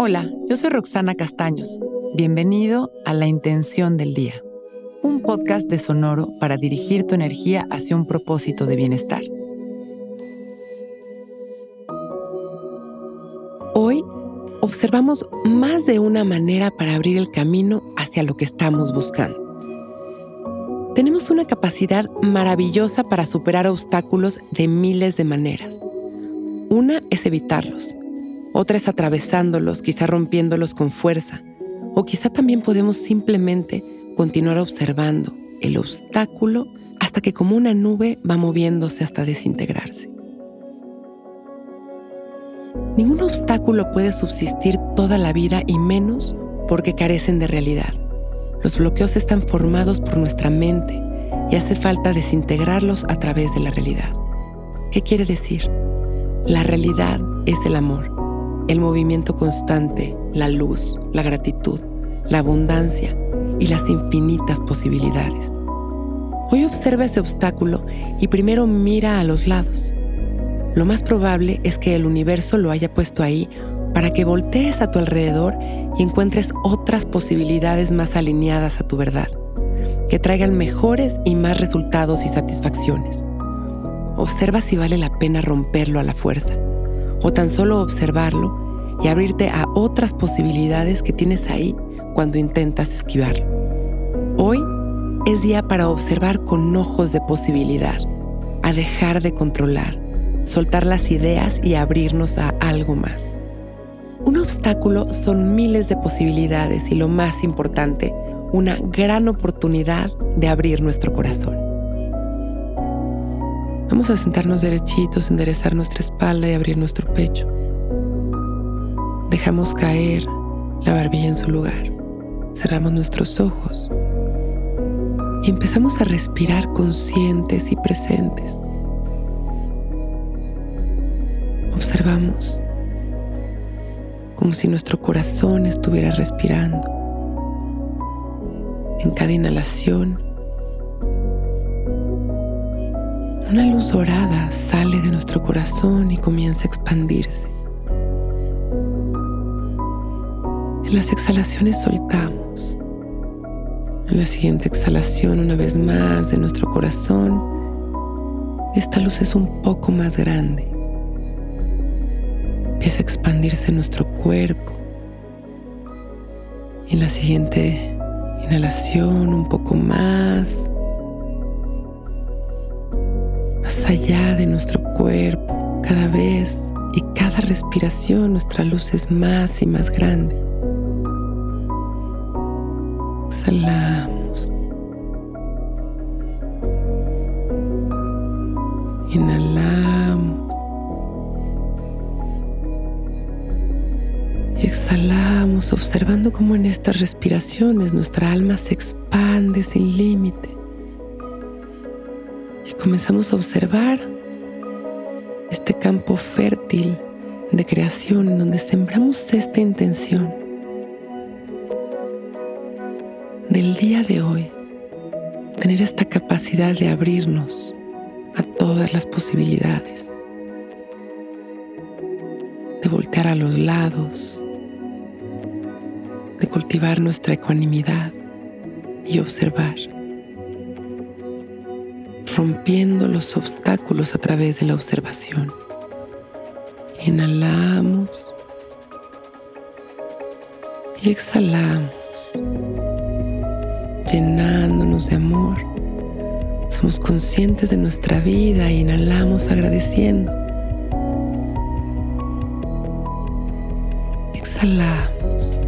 Hola, yo soy Roxana Castaños. Bienvenido a La Intención del Día, un podcast de Sonoro para dirigir tu energía hacia un propósito de bienestar. Hoy observamos más de una manera para abrir el camino hacia lo que estamos buscando. Tenemos una capacidad maravillosa para superar obstáculos de miles de maneras. Una es evitarlos otra es atravesándolos, quizá rompiéndolos con fuerza, o quizá también podemos simplemente continuar observando el obstáculo hasta que como una nube va moviéndose hasta desintegrarse. Ningún obstáculo puede subsistir toda la vida y menos porque carecen de realidad. Los bloqueos están formados por nuestra mente y hace falta desintegrarlos a través de la realidad. ¿Qué quiere decir? La realidad es el amor el movimiento constante, la luz, la gratitud, la abundancia y las infinitas posibilidades. Hoy observa ese obstáculo y primero mira a los lados. Lo más probable es que el universo lo haya puesto ahí para que voltees a tu alrededor y encuentres otras posibilidades más alineadas a tu verdad, que traigan mejores y más resultados y satisfacciones. Observa si vale la pena romperlo a la fuerza o tan solo observarlo y abrirte a otras posibilidades que tienes ahí cuando intentas esquivarlo. Hoy es día para observar con ojos de posibilidad, a dejar de controlar, soltar las ideas y abrirnos a algo más. Un obstáculo son miles de posibilidades y lo más importante, una gran oportunidad de abrir nuestro corazón. Vamos a sentarnos derechitos, enderezar nuestra espalda y abrir nuestro pecho. Dejamos caer la barbilla en su lugar. Cerramos nuestros ojos y empezamos a respirar conscientes y presentes. Observamos como si nuestro corazón estuviera respirando. En cada inhalación Una luz dorada sale de nuestro corazón y comienza a expandirse. En las exhalaciones soltamos. En la siguiente exhalación, una vez más de nuestro corazón, esta luz es un poco más grande. Empieza a expandirse en nuestro cuerpo. En la siguiente inhalación, un poco más allá de nuestro cuerpo, cada vez y cada respiración nuestra luz es más y más grande. Exhalamos. Inhalamos. Y exhalamos observando cómo en estas respiraciones nuestra alma se expande sin límite comenzamos a observar este campo fértil de creación en donde sembramos esta intención del día de hoy, tener esta capacidad de abrirnos a todas las posibilidades, de voltear a los lados, de cultivar nuestra ecuanimidad y observar rompiendo los obstáculos a través de la observación. Inhalamos y exhalamos, llenándonos de amor. Somos conscientes de nuestra vida e inhalamos agradeciendo. Exhalamos.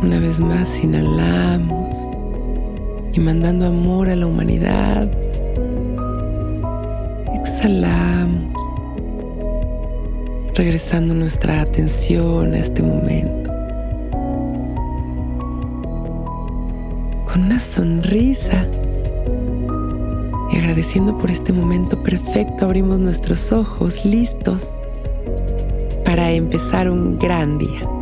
Una vez más, inhalamos y mandando amor a la humanidad. Exhalamos, regresando nuestra atención a este momento. Con una sonrisa y agradeciendo por este momento perfecto, abrimos nuestros ojos listos para empezar un gran día.